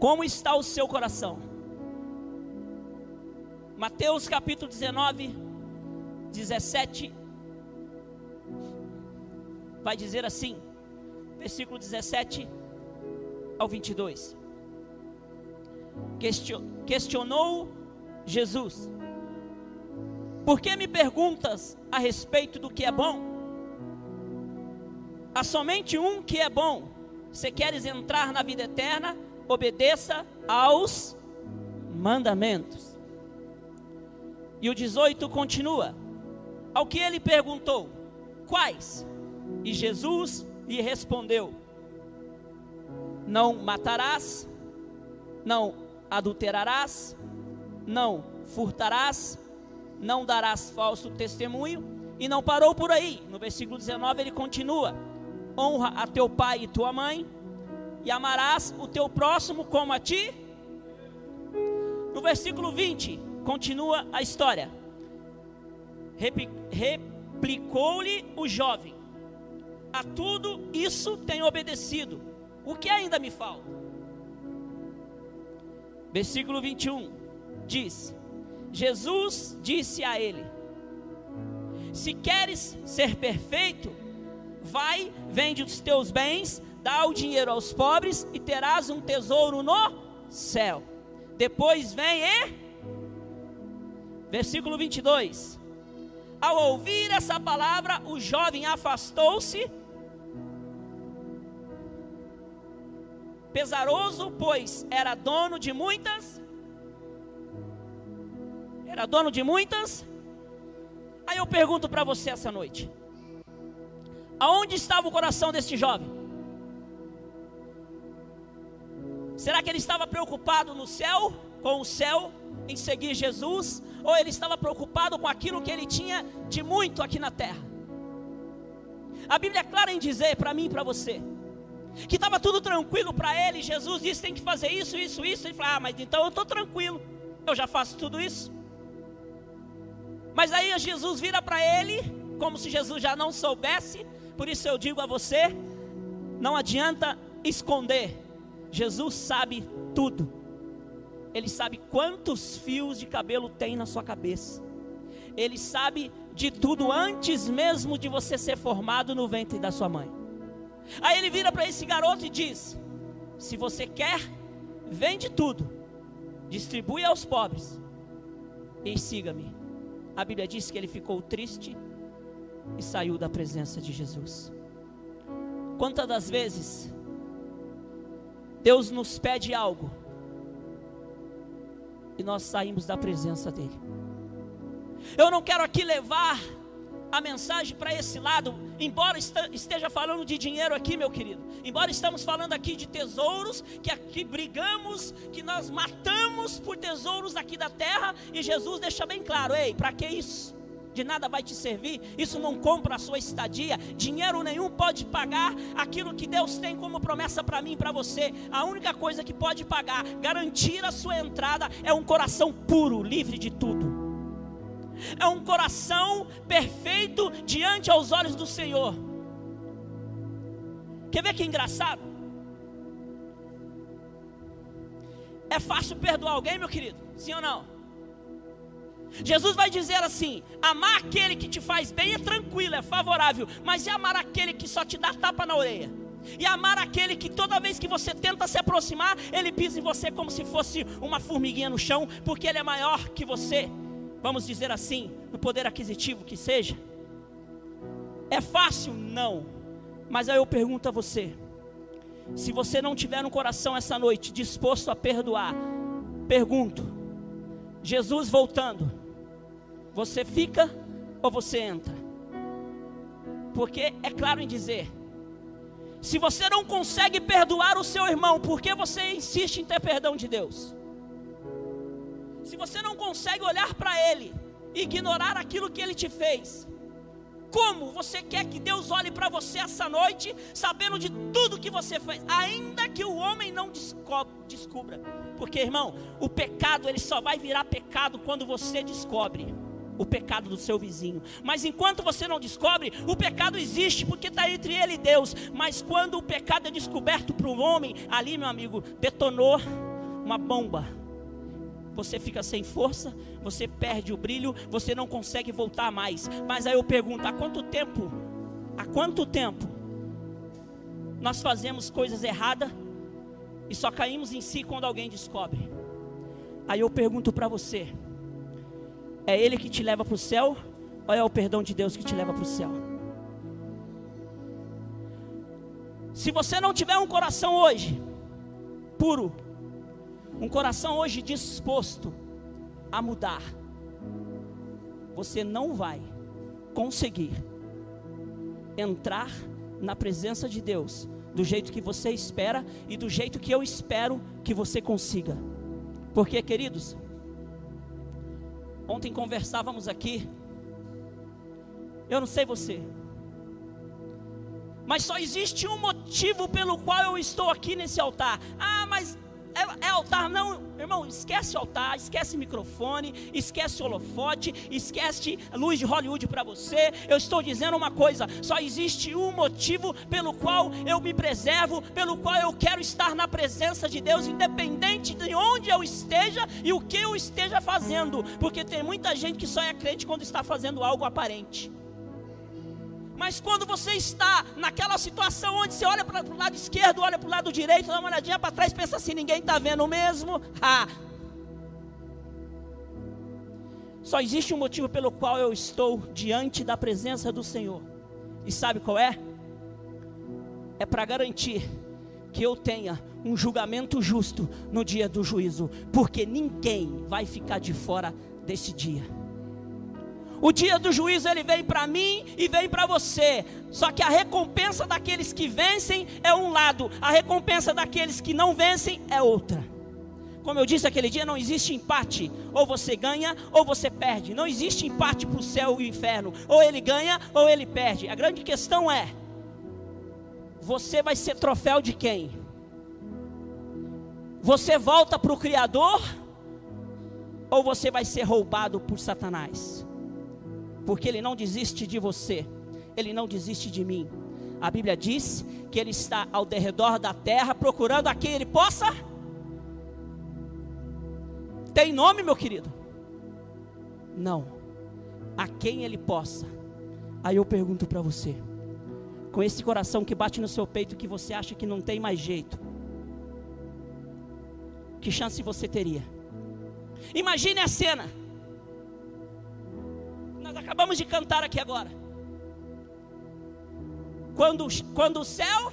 Como está o seu coração? Mateus capítulo 19, 17, vai dizer assim, versículo 17 ao 22. Questionou Jesus: Por que me perguntas a respeito do que é bom? Há somente um que é bom. Se queres entrar na vida eterna, obedeça aos mandamentos. E o 18 continua. Ao que ele perguntou: Quais? E Jesus lhe respondeu: Não matarás, não adulterarás, não furtarás, não darás falso testemunho. E não parou por aí. No versículo 19 ele continua: Honra a teu pai e tua mãe, e amarás o teu próximo como a ti. No versículo 20, continua a história. Replicou-lhe o jovem: a tudo isso tenho obedecido. O que ainda me falta? Versículo 21 diz: Jesus disse a ele: Se queres ser perfeito, vai, vende os teus bens, dá o dinheiro aos pobres e terás um tesouro no céu. Depois vem e. Versículo 22. Ao ouvir essa palavra, o jovem afastou-se pesaroso, pois era dono de muitas. Era dono de muitas. Aí eu pergunto para você essa noite: aonde estava o coração deste jovem? Será que ele estava preocupado no céu, com o céu, em seguir Jesus? Ou ele estava preocupado com aquilo que ele tinha de muito aqui na terra? A Bíblia é clara em dizer para mim e para você que estava tudo tranquilo para ele. Jesus disse: tem que fazer isso, isso, isso. Ele falou: ah, mas então eu estou tranquilo, eu já faço tudo isso. Mas aí Jesus vira para ele, como se Jesus já não soubesse. Por isso eu digo a você: não adianta esconder. Jesus sabe tudo. Ele sabe quantos fios de cabelo tem na sua cabeça. Ele sabe de tudo antes mesmo de você ser formado no ventre da sua mãe. Aí ele vira para esse garoto e diz: Se você quer, vende tudo, distribui aos pobres e siga-me. A Bíblia diz que ele ficou triste e saiu da presença de Jesus. Quantas das vezes Deus nos pede algo e nós saímos da presença dEle? Eu não quero aqui levar a mensagem para esse lado, embora esteja falando de dinheiro aqui, meu querido, embora estamos falando aqui de tesouros, que aqui brigamos, que nós matamos por tesouros aqui da terra, e Jesus deixa bem claro: ei, para que isso? De nada vai te servir, isso não compra a sua estadia, dinheiro nenhum pode pagar aquilo que Deus tem como promessa para mim e para você. A única coisa que pode pagar, garantir a sua entrada, é um coração puro, livre de tudo é um coração perfeito diante aos olhos do Senhor. Quer ver que engraçado? É fácil perdoar alguém, meu querido? Sim ou não? Jesus vai dizer assim: amar aquele que te faz bem é tranquilo, é favorável, mas e amar aquele que só te dá tapa na orelha? E amar aquele que toda vez que você tenta se aproximar, ele pisa em você como se fosse uma formiguinha no chão, porque ele é maior que você vamos dizer assim, no poder aquisitivo que seja? É fácil? Não. Mas aí eu pergunto a você: se você não tiver no coração essa noite disposto a perdoar, pergunto, Jesus voltando, você fica ou você entra? Porque é claro em dizer, se você não consegue perdoar o seu irmão, por que você insiste em ter perdão de Deus? se você não consegue olhar para Ele e ignorar aquilo que Ele te fez, como você quer que Deus olhe para você essa noite, sabendo de tudo que você fez, ainda que o homem não descubra? Porque, irmão, o pecado ele só vai virar pecado quando você descobre o pecado do seu vizinho. Mas enquanto você não descobre, o pecado existe porque está entre ele e Deus. Mas quando o pecado é descoberto para o homem, ali, meu amigo, detonou uma bomba. Você fica sem força, você perde o brilho, você não consegue voltar mais. Mas aí eu pergunto: há quanto tempo? Há quanto tempo nós fazemos coisas erradas e só caímos em si quando alguém descobre? Aí eu pergunto para você: é Ele que te leva para o céu ou é o perdão de Deus que te leva para o céu? Se você não tiver um coração hoje puro, um coração hoje disposto a mudar, você não vai conseguir entrar na presença de Deus do jeito que você espera e do jeito que eu espero que você consiga. Porque, queridos, ontem conversávamos aqui, eu não sei você, mas só existe um motivo pelo qual eu estou aqui nesse altar. Ah, mas é, é, altar, não, irmão, esquece altar, esquece microfone, esquece holofote, esquece luz de Hollywood para você. Eu estou dizendo uma coisa: só existe um motivo pelo qual eu me preservo, pelo qual eu quero estar na presença de Deus, independente de onde eu esteja e o que eu esteja fazendo, porque tem muita gente que só é crente quando está fazendo algo aparente. Mas quando você está naquela situação onde você olha para o lado esquerdo, olha para o lado direito, dá uma olhadinha para trás, pensa assim: ninguém está vendo mesmo. Ah. Só existe um motivo pelo qual eu estou diante da presença do Senhor. E sabe qual é? É para garantir que eu tenha um julgamento justo no dia do juízo, porque ninguém vai ficar de fora desse dia. O dia do juízo ele vem para mim e vem para você. Só que a recompensa daqueles que vencem é um lado, a recompensa daqueles que não vencem é outra. Como eu disse aquele dia, não existe empate. Ou você ganha ou você perde. Não existe empate para o céu e o inferno. Ou ele ganha ou ele perde. A grande questão é: você vai ser troféu de quem? Você volta para o Criador? Ou você vai ser roubado por Satanás? Porque Ele não desiste de você, Ele não desiste de mim. A Bíblia diz que Ele está ao derredor da terra procurando a quem Ele possa. Tem nome, meu querido? Não. A quem Ele possa. Aí eu pergunto para você, com esse coração que bate no seu peito, que você acha que não tem mais jeito, que chance você teria? Imagine a cena acabamos de cantar aqui agora. Quando, quando o céu,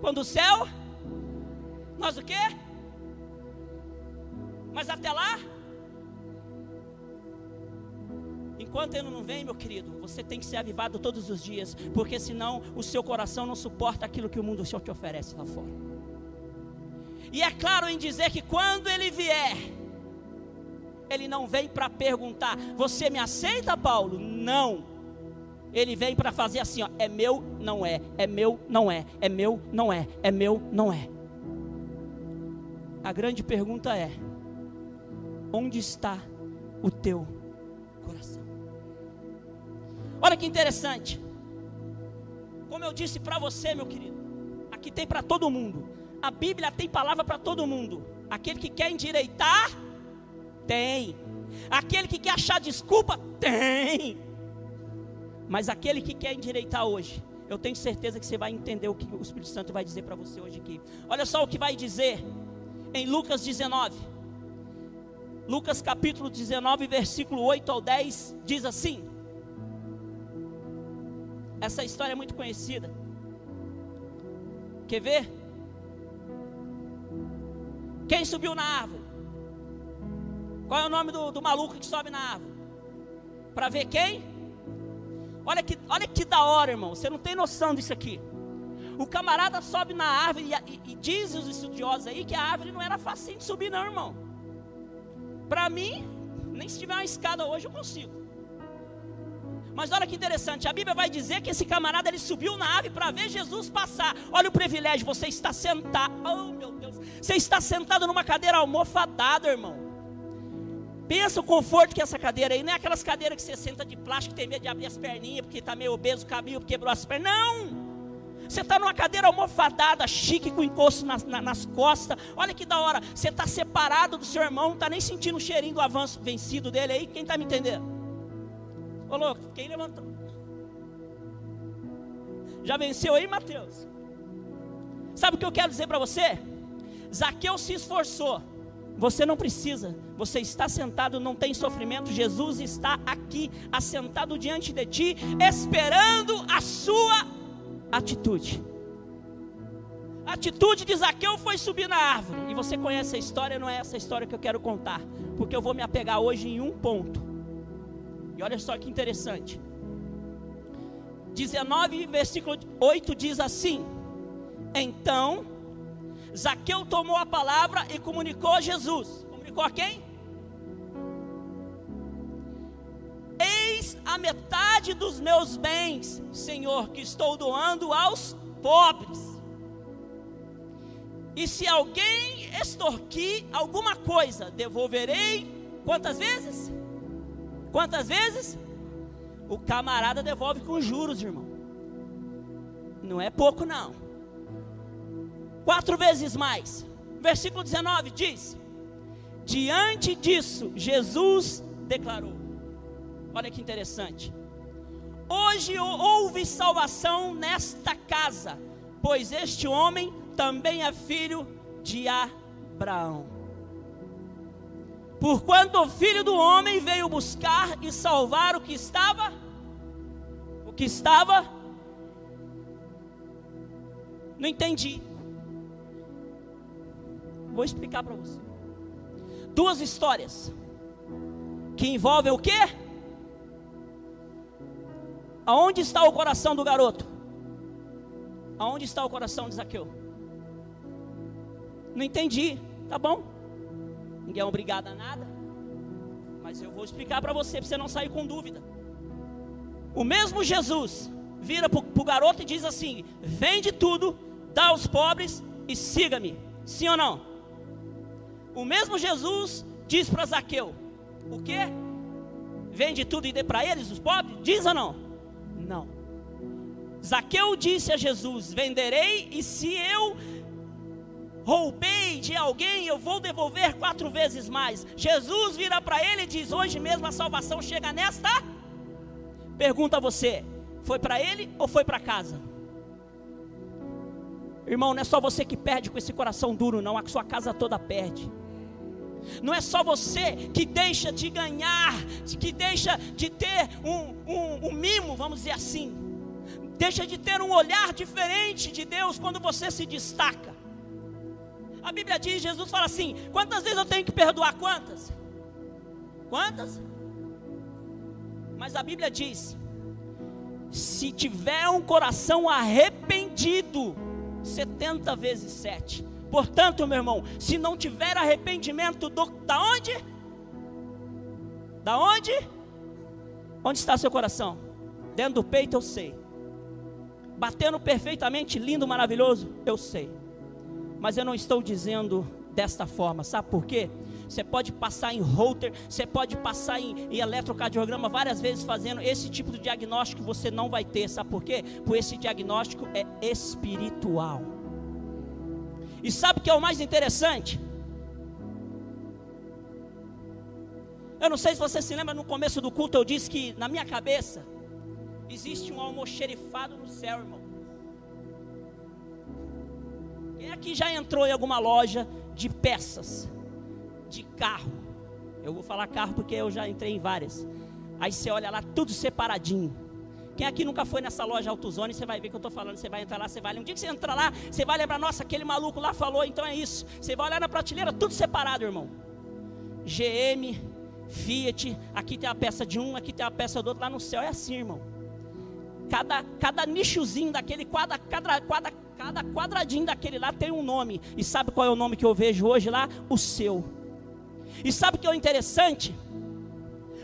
quando o céu, nós o quê? Mas até lá, enquanto ele não vem, meu querido, você tem que ser avivado todos os dias, porque senão o seu coração não suporta aquilo que o mundo te oferece lá fora. E é claro em dizer que quando ele vier, ele não vem para perguntar: Você me aceita, Paulo? Não. Ele vem para fazer assim: ó, É meu, não é. É meu, não é. É meu, não é. É meu, não é. A grande pergunta é: Onde está o teu coração? Olha que interessante. Como eu disse para você, meu querido, aqui tem para todo mundo. A Bíblia tem palavra para todo mundo. Aquele que quer endireitar, tem. Aquele que quer achar desculpa? Tem. Mas aquele que quer endireitar hoje, eu tenho certeza que você vai entender o que o Espírito Santo vai dizer para você hoje aqui. Olha só o que vai dizer em Lucas 19. Lucas capítulo 19, versículo 8 ao 10, diz assim: Essa história é muito conhecida. Quer ver? Quem subiu na árvore? Qual é o nome do, do maluco que sobe na árvore? Para ver quem? Olha que, olha que da hora, irmão. Você não tem noção disso aqui. O camarada sobe na árvore e, e, e diz os estudiosos aí que a árvore não era fácil de subir, não, irmão. Para mim, nem se tiver uma escada hoje eu consigo. Mas olha que interessante, a Bíblia vai dizer que esse camarada ele subiu na árvore para ver Jesus passar. Olha o privilégio, você está sentado. Oh, meu Deus. Você está sentado numa cadeira almofadada, irmão. Pensa o conforto que é essa cadeira aí, não é aquelas cadeiras que você senta de plástico tem medo de abrir as perninhas porque está meio obeso, o cabelo quebrou as pernas. Não! Você está numa cadeira almofadada, chique, com encosto nas, nas costas. Olha que da hora. Você está separado do seu irmão, não está nem sentindo o cheirinho do avanço vencido dele aí. Quem está me entendendo? Ô louco, quem levantou? Já venceu aí, Mateus? Sabe o que eu quero dizer para você? Zaqueu se esforçou. Você não precisa. Você está sentado, não tem sofrimento. Jesus está aqui, assentado diante de ti, esperando a sua atitude. A atitude de Zaqueu foi subir na árvore. E você conhece a história, não é essa história que eu quero contar. Porque eu vou me apegar hoje em um ponto. E olha só que interessante. 19, versículo 8 diz assim: Então Zaqueu tomou a palavra e comunicou a Jesus. Comunicou a quem? A metade dos meus bens, Senhor, que estou doando aos pobres. E se alguém extorquir alguma coisa, devolverei quantas vezes? Quantas vezes? O camarada devolve com juros, irmão. Não é pouco, não quatro vezes mais. Versículo 19 diz: Diante disso, Jesus declarou: Olha que interessante. Hoje houve salvação nesta casa, pois este homem também é filho de Abraão. Porquanto o filho do homem veio buscar e salvar o que estava, o que estava, não entendi. Vou explicar para você. Duas histórias que envolvem o quê? Aonde está o coração do garoto? Aonde está o coração de Zaqueu? Não entendi. Tá bom. Ninguém é obrigado a nada. Mas eu vou explicar para você, para você não sair com dúvida. O mesmo Jesus vira para o garoto e diz assim: Vende tudo, dá aos pobres e siga-me. Sim ou não? O mesmo Jesus diz para Zaqueu: O que? Vende tudo e dê para eles, os pobres? Diz ou não? Zaqueu disse a Jesus: Venderei, e se eu roubei de alguém, eu vou devolver quatro vezes mais. Jesus vira para ele e diz: Hoje mesmo a salvação chega nesta. Pergunta a você: Foi para ele ou foi para casa? Irmão, não é só você que perde com esse coração duro, não, a sua casa toda perde. Não é só você que deixa de ganhar, que deixa de ter um, um, um mimo, vamos dizer assim. Deixa de ter um olhar diferente de Deus quando você se destaca. A Bíblia diz, Jesus fala assim: quantas vezes eu tenho que perdoar? Quantas? Quantas? Mas a Bíblia diz: se tiver um coração arrependido, 70 vezes 7. Portanto, meu irmão, se não tiver arrependimento, do, da onde? Da onde? Onde está seu coração? Dentro do peito, eu sei. Batendo perfeitamente, lindo, maravilhoso, eu sei. Mas eu não estou dizendo desta forma, sabe por quê? Você pode passar em Holter, você pode passar em, em, eletrocardiograma várias vezes fazendo esse tipo de diagnóstico, você não vai ter, sabe por quê? Por esse diagnóstico é espiritual. E sabe o que é o mais interessante? Eu não sei se você se lembra, no começo do culto eu disse que na minha cabeça existe um almoxerifado no céu, irmão. Quem aqui já entrou em alguma loja de peças, de carro? Eu vou falar carro porque eu já entrei em várias. Aí você olha lá, tudo separadinho. Quem aqui nunca foi nessa loja AutoZone, você vai ver que eu estou falando, você vai entrar lá, você vai Um dia que você entrar lá, você vai lembrar, nossa, aquele maluco lá falou, então é isso. Você vai olhar na prateleira, tudo separado, irmão. GM, Fiat, aqui tem a peça de um, aqui tem a peça do outro, lá no céu é assim, irmão. Cada, cada nichozinho daquele, quadra, quadra, quadra, cada quadradinho daquele lá tem um nome. E sabe qual é o nome que eu vejo hoje lá? O seu. E sabe o que é interessante?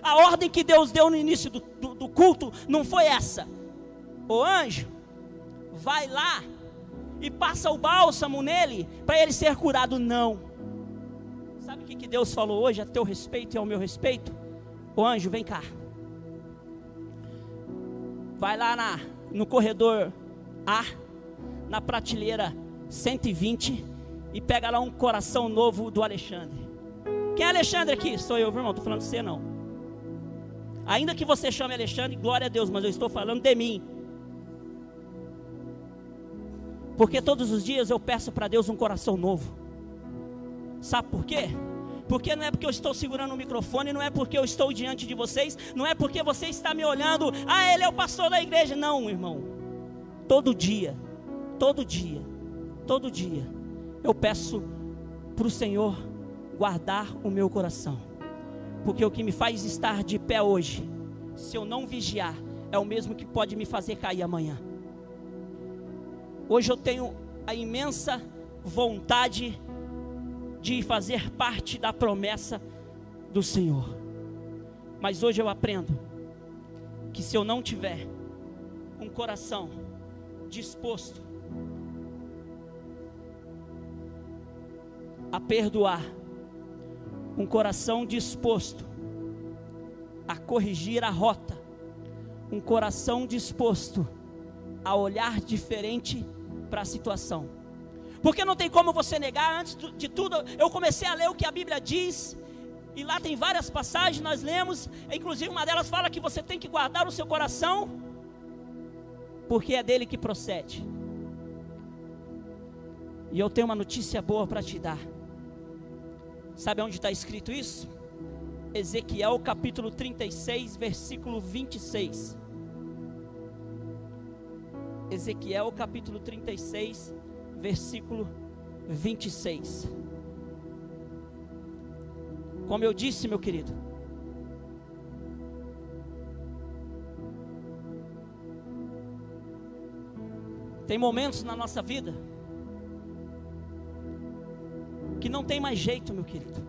A ordem que Deus deu no início do, do, do culto não foi essa. O anjo, vai lá e passa o bálsamo nele para ele ser curado. Não. Sabe o que, que Deus falou hoje a teu respeito e ao meu respeito? O anjo, vem cá. Vai lá na, no corredor A na prateleira 120 e pega lá um coração novo do Alexandre. Quem é Alexandre aqui? Sou eu, irmão, estou falando de você não. Ainda que você chame Alexandre, glória a Deus, mas eu estou falando de mim. Porque todos os dias eu peço para Deus um coração novo. Sabe por quê? Porque não é porque eu estou segurando o microfone, não é porque eu estou diante de vocês, não é porque você está me olhando, ah, ele é o pastor da igreja. Não, irmão. Todo dia, todo dia, todo dia, eu peço para o Senhor guardar o meu coração. Porque o que me faz estar de pé hoje, se eu não vigiar, é o mesmo que pode me fazer cair amanhã. Hoje eu tenho a imensa vontade de fazer parte da promessa do Senhor. Mas hoje eu aprendo que se eu não tiver um coração disposto a perdoar, um coração disposto a corrigir a rota, um coração disposto a olhar diferente para a situação. Porque não tem como você negar, antes de tudo, eu comecei a ler o que a Bíblia diz, e lá tem várias passagens, nós lemos, inclusive uma delas fala que você tem que guardar o seu coração, porque é dele que procede. E eu tenho uma notícia boa para te dar. Sabe onde está escrito isso? Ezequiel capítulo 36, versículo 26. Ezequiel capítulo 36, versículo 26. Como eu disse, meu querido, tem momentos na nossa vida que não tem mais jeito, meu querido.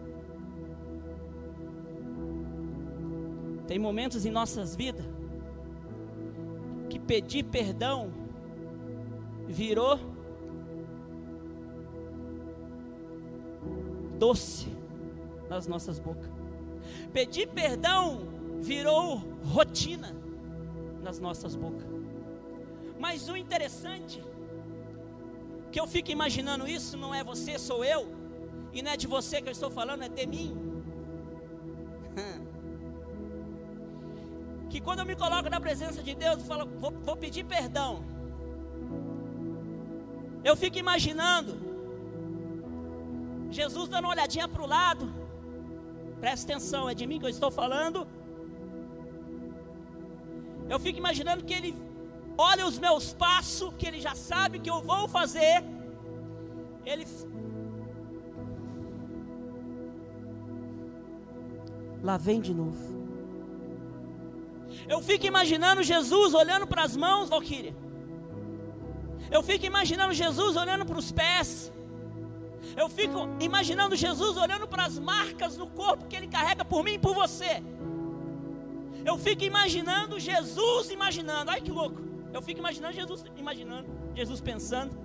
Tem momentos em nossas vidas que pedir perdão virou doce nas nossas bocas. Pedir perdão virou rotina nas nossas bocas. Mas o interessante que eu fico imaginando isso não é você, sou eu. E não é de você que eu estou falando, é de mim. Que quando eu me coloco na presença de Deus, eu falo, vou, vou pedir perdão. Eu fico imaginando Jesus dando uma olhadinha para o lado. Presta atenção, é de mim que eu estou falando. Eu fico imaginando que ele olha os meus passos, que ele já sabe que eu vou fazer. Ele lá vem de novo. Eu fico imaginando Jesus olhando para as mãos, Valquíria. Eu fico imaginando Jesus olhando para os pés. Eu fico imaginando Jesus olhando para as marcas no corpo que Ele carrega por mim e por você. Eu fico imaginando Jesus imaginando. Ai que louco. Eu fico imaginando Jesus imaginando, Jesus pensando.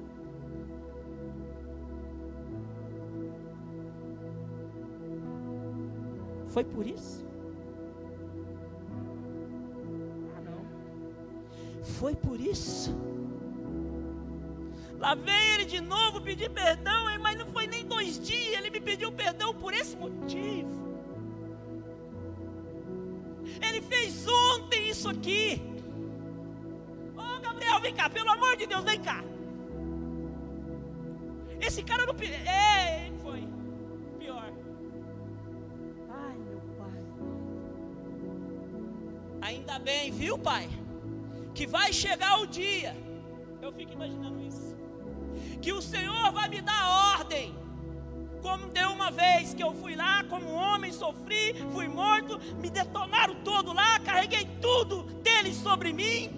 Foi por isso? Ah, não. Foi por isso. Lá vem ele de novo pedir perdão, mas não foi nem dois dias, ele me pediu perdão por esse motivo. Ele fez ontem isso aqui. Ô oh, Gabriel, vem cá, pelo amor de Deus, vem cá. Esse cara não. É, foi. Pior. Ainda bem, viu, pai? Que vai chegar o dia. Eu fico imaginando isso. Que o Senhor vai me dar ordem. Como deu uma vez que eu fui lá, como homem, sofri, fui morto, me detonaram todo lá, carreguei tudo dele sobre mim.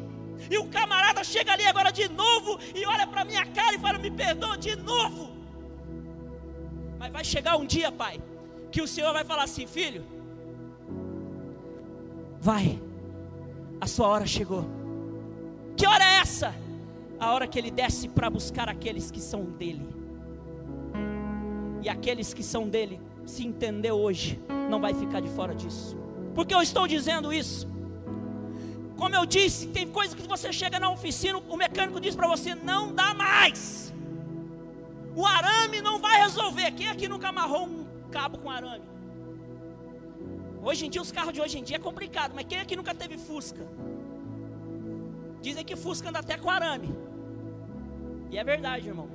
E o camarada chega ali agora de novo e olha para minha cara e fala: Me perdoa de novo. Mas vai chegar um dia, pai, que o Senhor vai falar assim: Filho, vai a sua hora chegou. Que hora é essa? A hora que ele desce para buscar aqueles que são dele. E aqueles que são dele, se entender hoje, não vai ficar de fora disso. Porque eu estou dizendo isso? Como eu disse, tem coisa que você chega na oficina, o mecânico diz para você: não dá mais. O arame não vai resolver. Quem aqui nunca amarrou um cabo com arame? Hoje em dia, os carros de hoje em dia é complicado, mas quem aqui nunca teve Fusca? Dizem que Fusca anda até com arame. E é verdade, irmão.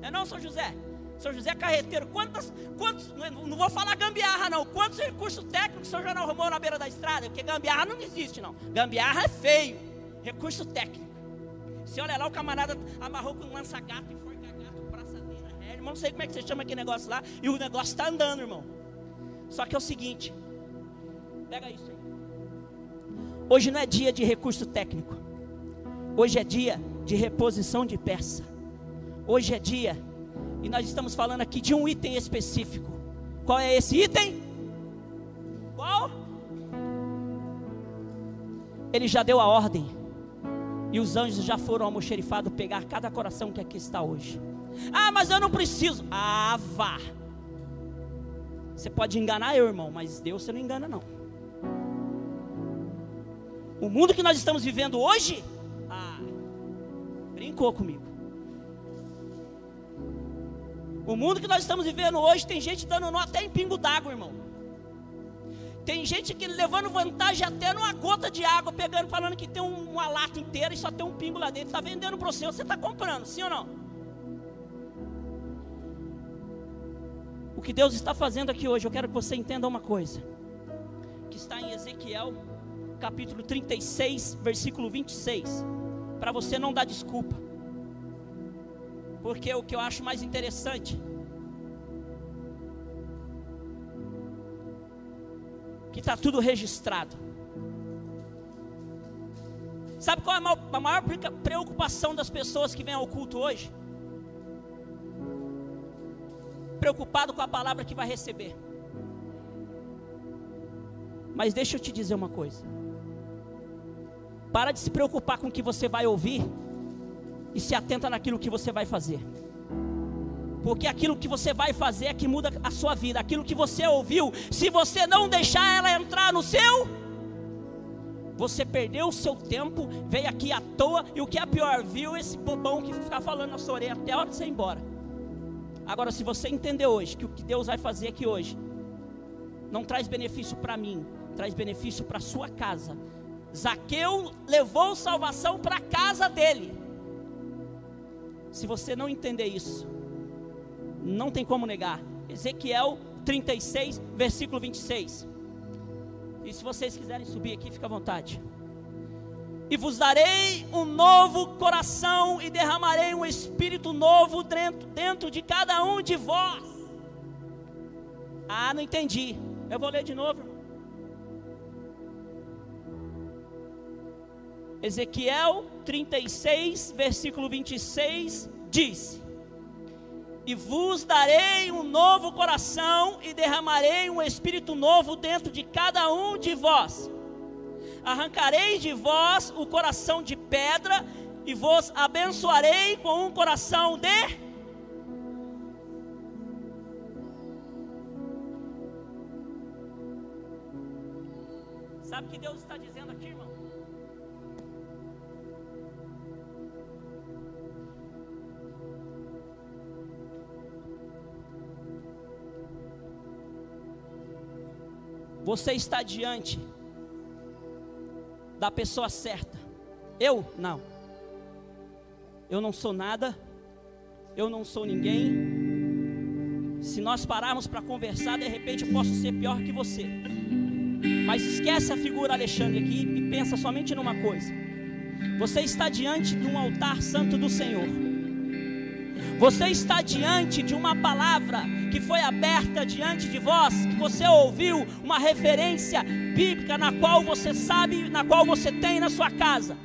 Não é não, São José? São José Carreteiro, quantas, quantos, não vou falar gambiarra não, quantos recursos técnicos o senhor já não arrumou na beira da estrada? Porque gambiarra não existe não, gambiarra é feio, recurso técnico. Se olha lá, o camarada amarrou com lança-gato, enforca-gato, braçadeira, ré, irmão, não sei como é que você chama aquele negócio lá, e o negócio está andando, irmão. Só que é o seguinte, pega isso aí. Hoje não é dia de recurso técnico, hoje é dia de reposição de peça, hoje é dia e nós estamos falando aqui de um item específico. Qual é esse item? Qual? Ele já deu a ordem. E os anjos já foram almoxerifados pegar cada coração que aqui está hoje. Ah, mas eu não preciso. Ah, vá. Você pode enganar eu, irmão, mas Deus você não engana, não. O mundo que nós estamos vivendo hoje, brincou comigo. O mundo que nós estamos vivendo hoje tem gente dando nó até em pingo d'água, irmão. Tem gente que levando vantagem até numa gota de água, pegando, falando que tem uma lata inteira e só tem um pingo lá dentro. Está vendendo para você, você está comprando, sim ou não? O que Deus está fazendo aqui hoje, eu quero que você entenda uma coisa. Que está em Ezequiel, capítulo 36, versículo 26. Para você não dar desculpa. Porque o que eu acho mais interessante que está tudo registrado. Sabe qual é a maior preocupação das pessoas que vêm ao culto hoje? Preocupado com a palavra que vai receber. Mas deixa eu te dizer uma coisa. Para de se preocupar com o que você vai ouvir e se atenta naquilo que você vai fazer. Porque aquilo que você vai fazer é que muda a sua vida. Aquilo que você ouviu, se você não deixar ela entrar no seu, você perdeu o seu tempo, veio aqui à toa, e o que é pior, viu esse bobão que ficar falando na sua orelha até a hora de você ir embora. Agora, se você entender hoje que o que Deus vai fazer aqui hoje não traz benefício para mim, traz benefício para sua casa. Zaqueu levou salvação para a casa dele. Se você não entender isso, não tem como negar. Ezequiel 36, versículo 26. E se vocês quiserem subir aqui, fica à vontade. E vos darei um novo coração e derramarei um espírito novo dentro, dentro de cada um de vós. Ah, não entendi. Eu vou ler de novo. Ezequiel 36, versículo 26 diz: E vos darei um novo coração e derramarei um espírito novo dentro de cada um de vós. Arrancarei de vós o coração de pedra e vos abençoarei com um coração de Sabe o que Deus está dizendo aqui, irmão? Você está diante da pessoa certa. Eu não. Eu não sou nada. Eu não sou ninguém. Se nós pararmos para conversar, de repente eu posso ser pior que você. Mas esquece a figura Alexandre aqui e pensa somente numa coisa. Você está diante de um altar santo do Senhor. Você está diante de uma palavra que foi aberta diante de vós, que você ouviu uma referência bíblica na qual você sabe, na qual você tem na sua casa.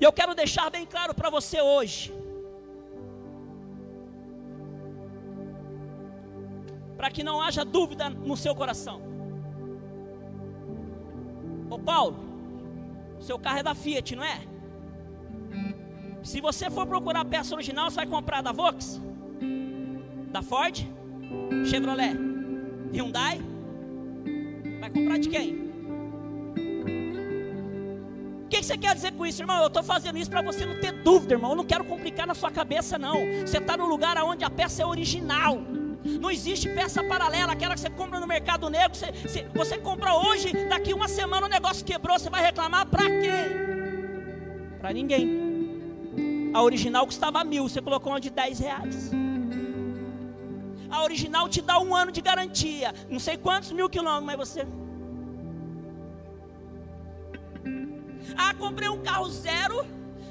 E eu quero deixar bem claro para você hoje. Para que não haja dúvida no seu coração. Ô Paulo, seu carro é da Fiat, não é? Se você for procurar a peça original, você vai comprar da Vox, da Ford, Chevrolet, Hyundai. Vai comprar de quem? que você quer dizer com isso, irmão? Eu estou fazendo isso para você não ter dúvida, irmão. Eu não quero complicar na sua cabeça, não. Você está no lugar onde a peça é original. Não existe peça paralela, aquela que você compra no mercado negro. Você, você, você compra hoje, daqui uma semana o negócio quebrou, você vai reclamar para quem? Para ninguém. A original custava mil, você colocou uma de 10 reais. A original te dá um ano de garantia. Não sei quantos mil quilômetros, mas você. Ah, comprei um carro zero,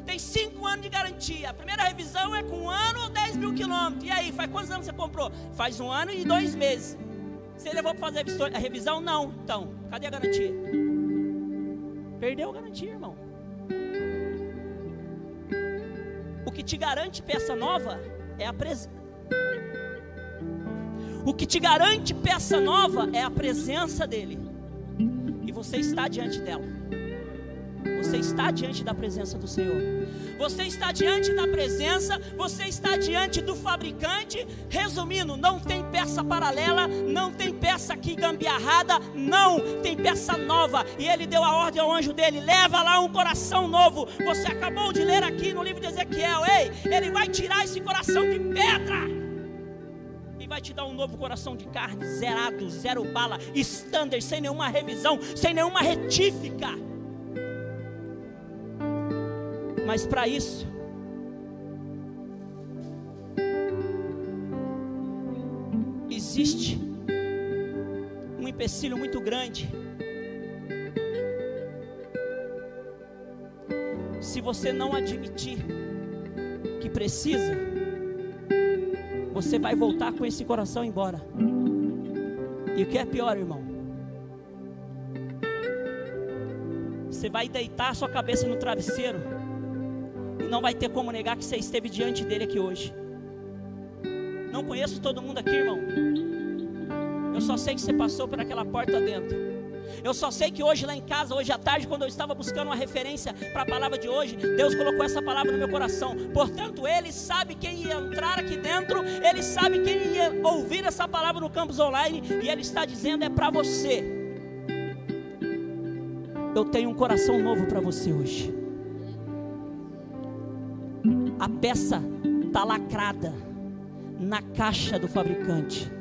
tem cinco anos de garantia. A primeira revisão é com um ano ou 10 mil quilômetros. E aí, faz quantos anos você comprou? Faz um ano e dois meses. Você levou para fazer a revisão? Não. Então, cadê a garantia? Perdeu a garantia, irmão. Que te garante peça nova é a presença. O que te garante peça nova é a presença dEle. E você está diante dela. Você está diante da presença do Senhor. Você está diante da presença, você está diante do fabricante. Resumindo, não tem peça paralela, não tem peça aqui gambiarrada, não, tem peça nova. E ele deu a ordem ao anjo dele: leva lá um coração novo. Você acabou de ler aqui no livro de Ezequiel: ei, ele vai tirar esse coração de pedra e vai te dar um novo coração de carne, zerado, zero bala, standard, sem nenhuma revisão, sem nenhuma retífica. Mas para isso, existe um empecilho muito grande. Se você não admitir que precisa, você vai voltar com esse coração embora. E o que é pior, irmão? Você vai deitar sua cabeça no travesseiro não vai ter como negar que você esteve diante dele aqui hoje. Não conheço todo mundo aqui, irmão. Eu só sei que você passou por aquela porta dentro. Eu só sei que hoje lá em casa, hoje à tarde, quando eu estava buscando uma referência para a palavra de hoje, Deus colocou essa palavra no meu coração. Portanto, Ele sabe quem ia entrar aqui dentro, Ele sabe quem ia ouvir essa palavra no campus online, e Ele está dizendo: é para você. Eu tenho um coração novo para você hoje a peça está lacrada na caixa do fabricante.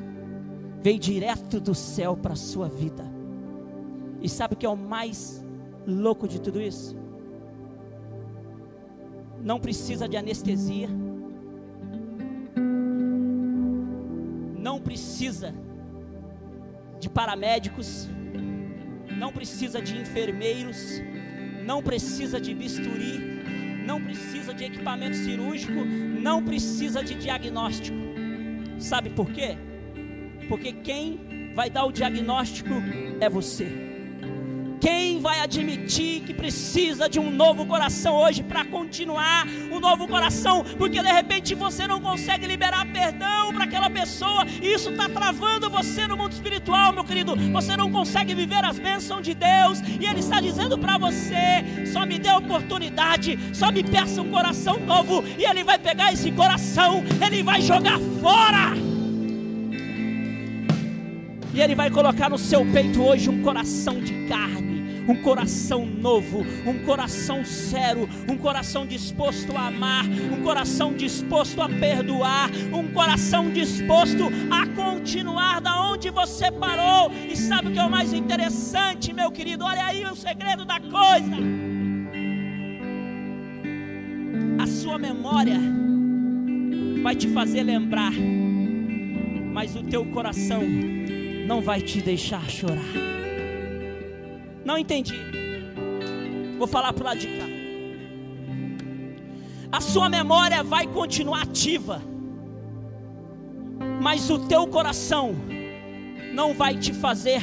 Veio direto do céu para a sua vida. E sabe o que é o mais louco de tudo isso? Não precisa de anestesia. Não precisa de paramédicos. Não precisa de enfermeiros. Não precisa de bisturi não precisa de equipamento cirúrgico, não precisa de diagnóstico. Sabe por quê? Porque quem vai dar o diagnóstico é você. Quem vai admitir que precisa de um novo coração hoje para continuar um novo coração? Porque de repente você não consegue liberar perdão para aquela pessoa, e isso está travando você no mundo espiritual, meu querido. Você não consegue viver as bênçãos de Deus, e Ele está dizendo para você: só me dê oportunidade, só me peça um coração novo, e Ele vai pegar esse coração, Ele vai jogar fora. E Ele vai colocar no seu peito hoje um coração de carne um coração novo, um coração sério, um coração disposto a amar, um coração disposto a perdoar, um coração disposto a continuar da onde você parou. E sabe o que é o mais interessante, meu querido? Olha aí o segredo da coisa. A sua memória vai te fazer lembrar, mas o teu coração não vai te deixar chorar. Não entendi. Vou falar para o lado de cá. A sua memória vai continuar ativa, mas o teu coração não vai te fazer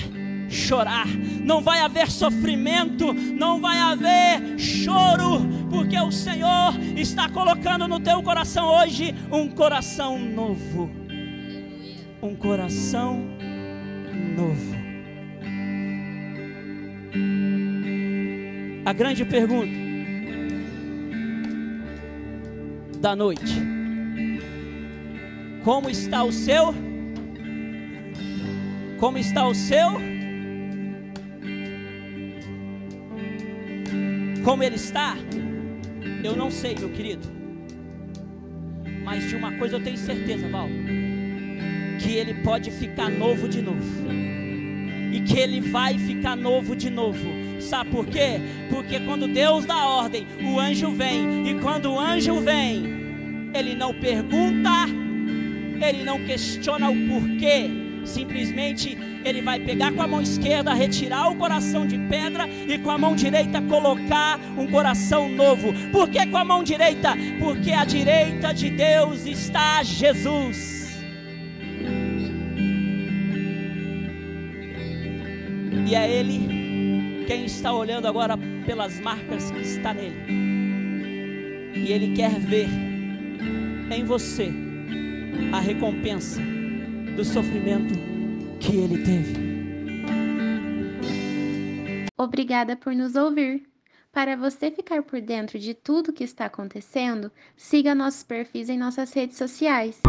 chorar, não vai haver sofrimento, não vai haver choro, porque o Senhor está colocando no teu coração hoje um coração novo. Um coração novo. A grande pergunta da noite: Como está o seu? Como está o seu? como ele está, eu não sei, meu querido. Mas de uma coisa eu tenho certeza, Val, que ele pode ficar novo de novo. E que ele vai ficar novo de novo. Sabe por quê? Porque quando Deus dá ordem, o anjo vem. E quando o anjo vem, ele não pergunta, ele não questiona o porquê. Simplesmente ele vai pegar com a mão esquerda, retirar o coração de pedra e com a mão direita colocar um coração novo. Por que com a mão direita? Porque à direita de Deus está Jesus. E é Ele quem está olhando agora pelas marcas que está nele. E Ele quer ver em você a recompensa do sofrimento que ele teve. Obrigada por nos ouvir. Para você ficar por dentro de tudo que está acontecendo, siga nossos perfis em nossas redes sociais.